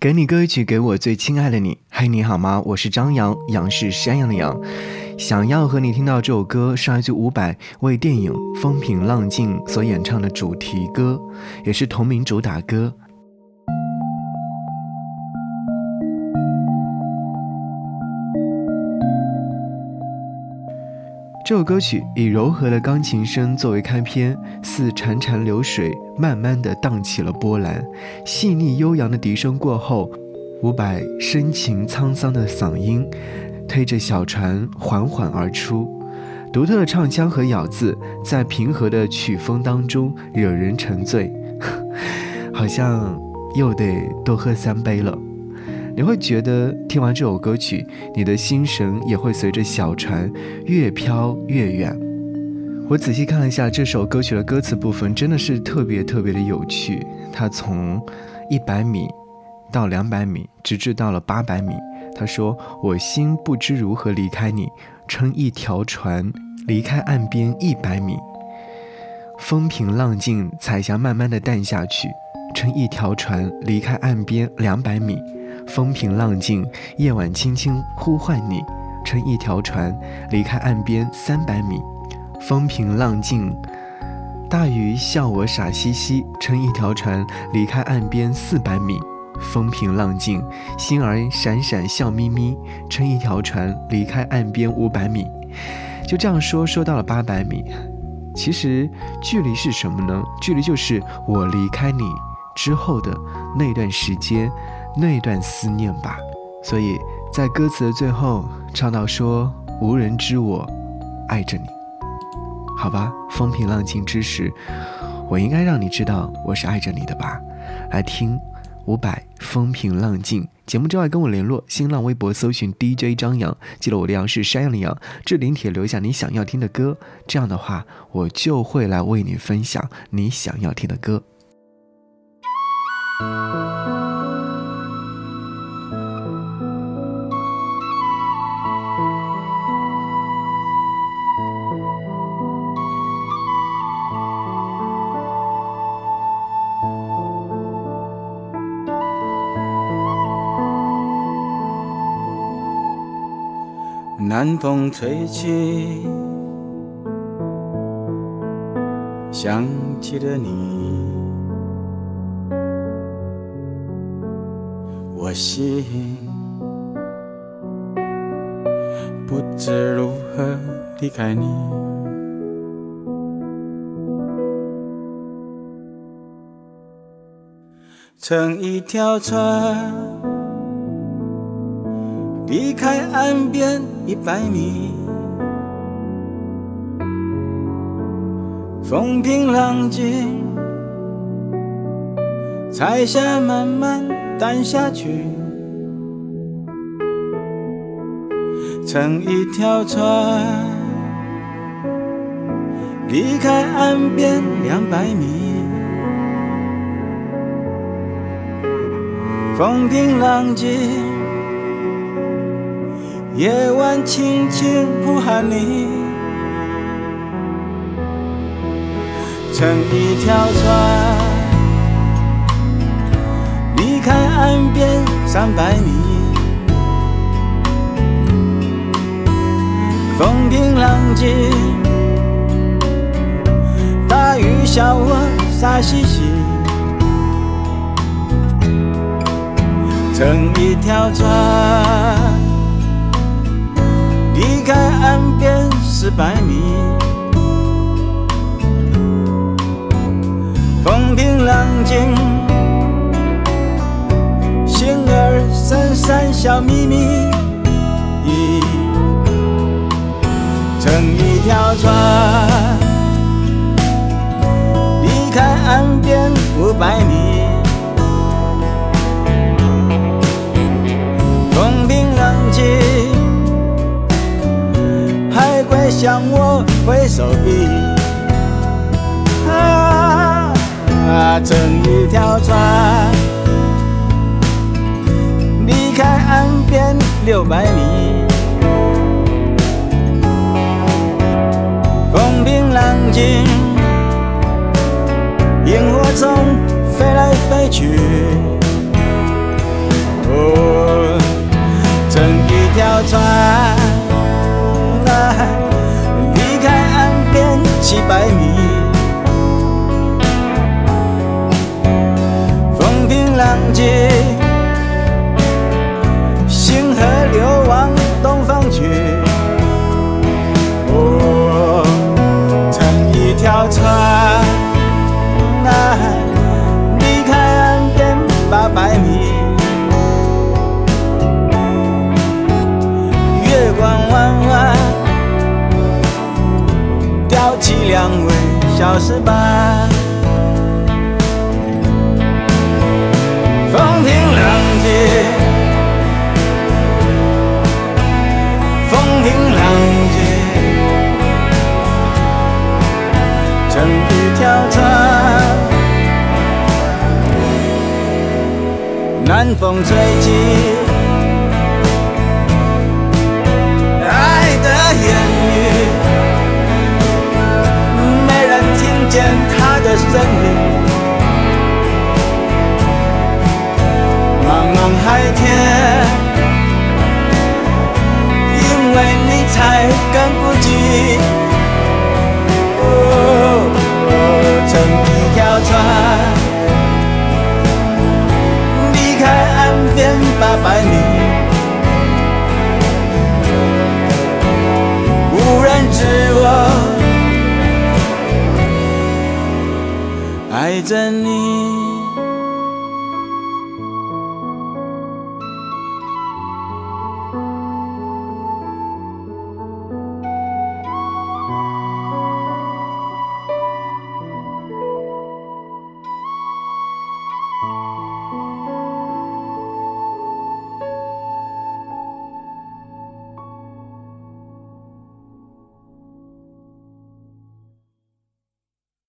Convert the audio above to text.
给你歌曲，给我最亲爱的你。嗨，你好吗？我是张扬，杨是山羊的羊。想要和你听到这首歌，是来自伍佰为电影《风平浪静》所演唱的主题歌，也是同名主打歌。这首歌曲以柔和的钢琴声作为开篇，似潺潺流水，慢慢的荡起了波澜。细腻悠扬的笛声过后，伍佰深情沧桑的嗓音推着小船缓缓而出，独特的唱腔和咬字在平和的曲风当中惹人沉醉，好像又得多喝三杯了。你会觉得听完这首歌曲，你的心神也会随着小船越飘越远。我仔细看了一下这首歌曲的歌词部分，真的是特别特别的有趣。它从一百米到两百米，直至到了八百米。他说：“我心不知如何离开你，乘一条船离开岸边一百米，风平浪静，彩霞慢慢的淡下去，乘一条船离开岸边两百米。”风平浪静，夜晚轻轻呼唤你，乘一条船离开岸边三百米。风平浪静，大鱼笑我傻兮兮，乘一条船离开岸边四百米。风平浪静，星儿闪闪笑眯眯，乘一条船离开岸边五百米。就这样说，说到了八百米。其实距离是什么呢？距离就是我离开你之后的那段时间。那段思念吧，所以在歌词的最后唱到说：“无人知我爱着你。”好吧，风平浪静之时，我应该让你知道我是爱着你的吧。来听伍佰《风平浪静》。节目之外跟我联络，新浪微博搜寻 DJ 张扬，记得我的羊是山羊的羊。置顶帖留下你想要听的歌，这样的话我就会来为你分享你想要听的歌。南风吹起，想起了你，我心不知如何离开你，乘一条船。离开岸边一百米，风平浪静，彩霞慢慢淡下去，乘一条船，离开岸边两百米，风平浪静。夜晚轻轻呼喊你，乘一条船离开岸边三百米，风平浪静，大雨笑我傻兮兮，乘一条船。百米，风平浪静，心儿闪闪笑眯眯，向我挥手臂，啊，乘一条船，离开岸边六百米，风平浪静，萤火虫飞来飞去，几百米。凄凉会消失吧风停浪静风停浪静整条船南风吹起拜拜你。无人知我爱着你。